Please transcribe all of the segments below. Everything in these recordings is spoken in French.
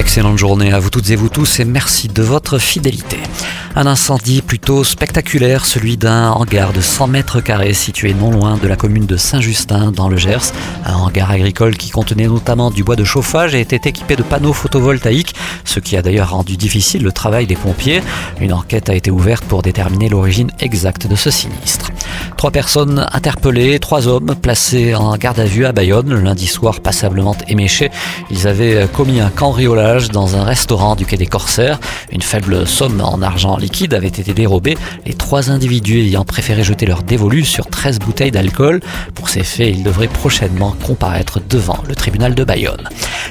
Excellente journée à vous toutes et vous tous et merci de votre fidélité. Un incendie plutôt spectaculaire, celui d'un hangar de 100 mètres carrés situé non loin de la commune de Saint-Justin dans le Gers. Un hangar agricole qui contenait notamment du bois de chauffage et était équipé de panneaux photovoltaïques, ce qui a d'ailleurs rendu difficile le travail des pompiers. Une enquête a été ouverte pour déterminer l'origine exacte de ce sinistre. Trois personnes interpellées, trois hommes placés en garde à vue à Bayonne lundi soir passablement éméchés. Ils avaient commis un cambriolage dans un restaurant du quai des Corsaires. Une faible somme en argent liquide avait été dérobée, les trois individus ayant préféré jeter leur dévolu sur 13 bouteilles d'alcool. Pour ces faits, ils devraient prochainement comparaître devant le tribunal de Bayonne.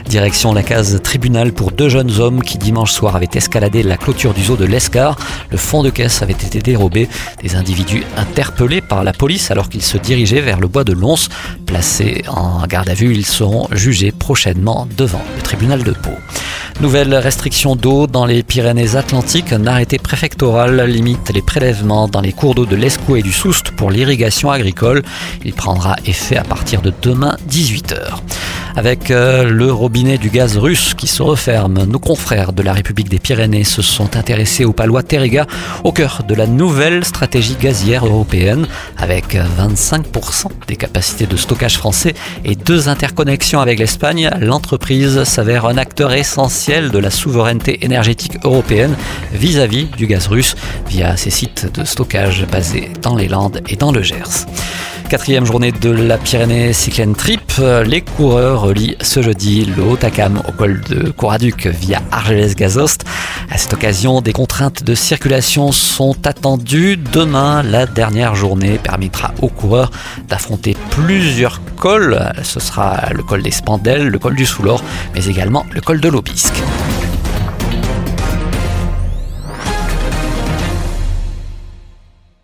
Direction la case tribunal pour deux jeunes hommes qui dimanche soir avaient escaladé la clôture du zoo de l'Escar. Le fond de caisse avait été dérobé. Des individus interpellés par la police alors qu'ils se dirigeaient vers le bois de Lons. Placés en garde à vue, ils seront jugés prochainement devant le tribunal de Pau. Nouvelle restriction d'eau dans les Pyrénées-Atlantiques. Un arrêté préfectoral limite les prélèvements dans les cours d'eau de l'Escaut et du Soust pour l'irrigation agricole. Il prendra effet à partir de demain 18h avec euh, le robinet du gaz russe qui se referme. Nos confrères de la République des Pyrénées se sont intéressés au palois Terega, au cœur de la nouvelle stratégie gazière européenne, avec 25% des capacités de stockage français et deux interconnexions avec l'Espagne. L'entreprise s'avère un acteur essentiel de la souveraineté énergétique européenne vis-à-vis -vis du gaz russe via ses sites de stockage basés dans les Landes et dans le Gers. Quatrième journée de la Pyrénées Cycling Trip. Les coureurs relient ce jeudi le Haut-Acam au col de Couraduc via Argelès-Gazost. À cette occasion, des contraintes de circulation sont attendues. Demain, la dernière journée permettra aux coureurs d'affronter plusieurs cols. Ce sera le col des Spandelles, le col du Soulor, mais également le col de l'Aubisque.